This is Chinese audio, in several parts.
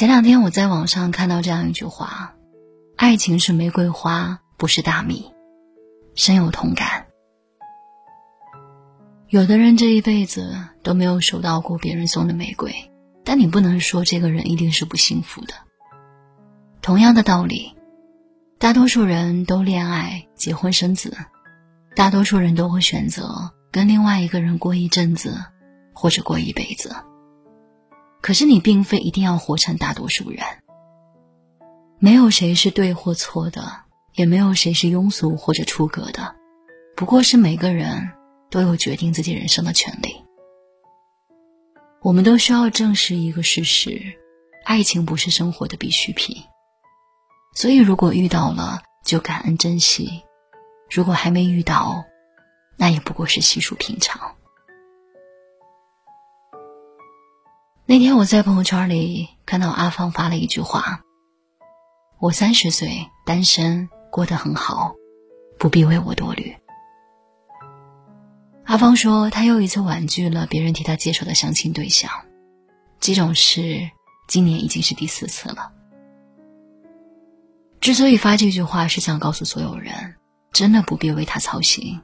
前两天我在网上看到这样一句话：“爱情是玫瑰花，不是大米。”深有同感。有的人这一辈子都没有收到过别人送的玫瑰，但你不能说这个人一定是不幸福的。同样的道理，大多数人都恋爱、结婚、生子，大多数人都会选择跟另外一个人过一阵子，或者过一辈子。可是你并非一定要活成大多数人，没有谁是对或错的，也没有谁是庸俗或者出格的，不过是每个人都有决定自己人生的权利。我们都需要正视一个事实：爱情不是生活的必需品。所以，如果遇到了，就感恩珍惜；如果还没遇到，那也不过是稀疏平常。那天我在朋友圈里看到阿芳发了一句话：“我三十岁单身，过得很好，不必为我多虑。”阿芳说，她又一次婉拒了别人替她介绍的相亲对象，这种事今年已经是第四次了。之所以发这句话，是想告诉所有人，真的不必为他操心，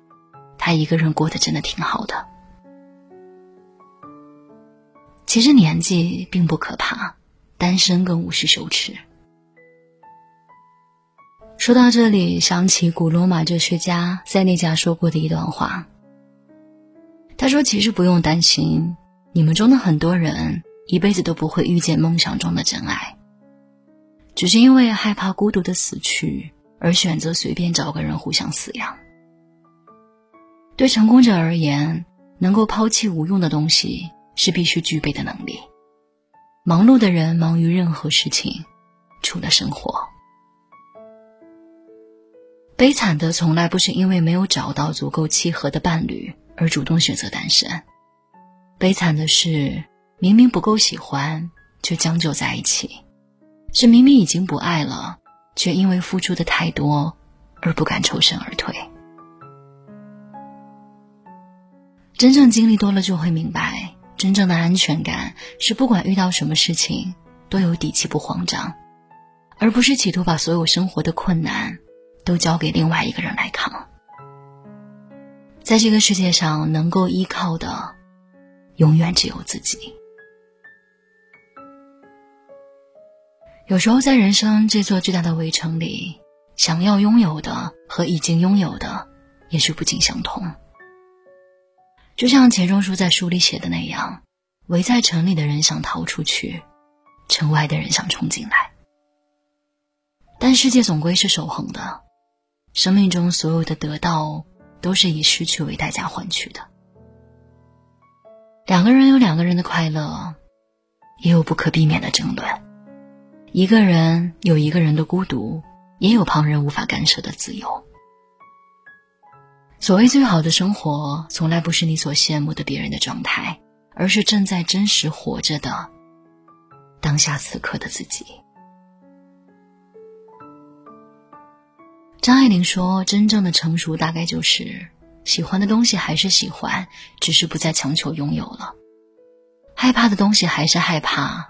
他一个人过得真的挺好的。其实年纪并不可怕，单身更无需羞耻。说到这里，想起古罗马哲学家塞内加说过的一段话。他说：“其实不用担心，你们中的很多人一辈子都不会遇见梦想中的真爱，只是因为害怕孤独的死去，而选择随便找个人互相饲养。对成功者而言，能够抛弃无用的东西。”是必须具备的能力。忙碌的人忙于任何事情，除了生活。悲惨的从来不是因为没有找到足够契合的伴侣而主动选择单身，悲惨的是明明不够喜欢却将就在一起，是明明已经不爱了，却因为付出的太多而不敢抽身而退。真正经历多了，就会明白。真正的安全感是不管遇到什么事情都有底气不慌张，而不是企图把所有生活的困难都交给另外一个人来扛。在这个世界上，能够依靠的永远只有自己。有时候，在人生这座巨大的围城里，想要拥有的和已经拥有的也许不尽相同。就像钱钟书在书里写的那样，围在城里的人想逃出去，城外的人想冲进来。但世界总归是守恒的，生命中所有的得到都是以失去为代价换取的。两个人有两个人的快乐，也有不可避免的争论；一个人有一个人的孤独，也有旁人无法干涉的自由。所谓最好的生活，从来不是你所羡慕的别人的状态，而是正在真实活着的当下此刻的自己。张爱玲说：“真正的成熟，大概就是喜欢的东西还是喜欢，只是不再强求拥有了；害怕的东西还是害怕，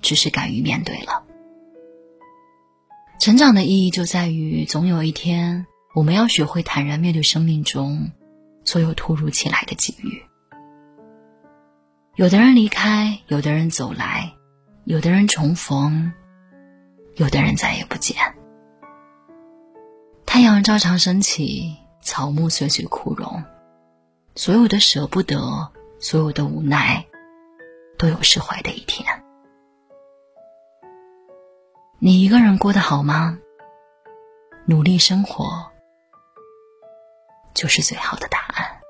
只是敢于面对了。成长的意义就在于，总有一天。”我们要学会坦然面对生命中所有突如其来的机遇。有的人离开，有的人走来，有的人重逢，有的人再也不见。太阳照常升起，草木岁岁枯荣。所有的舍不得，所有的无奈，都有释怀的一天。你一个人过得好吗？努力生活。就是最好的答案。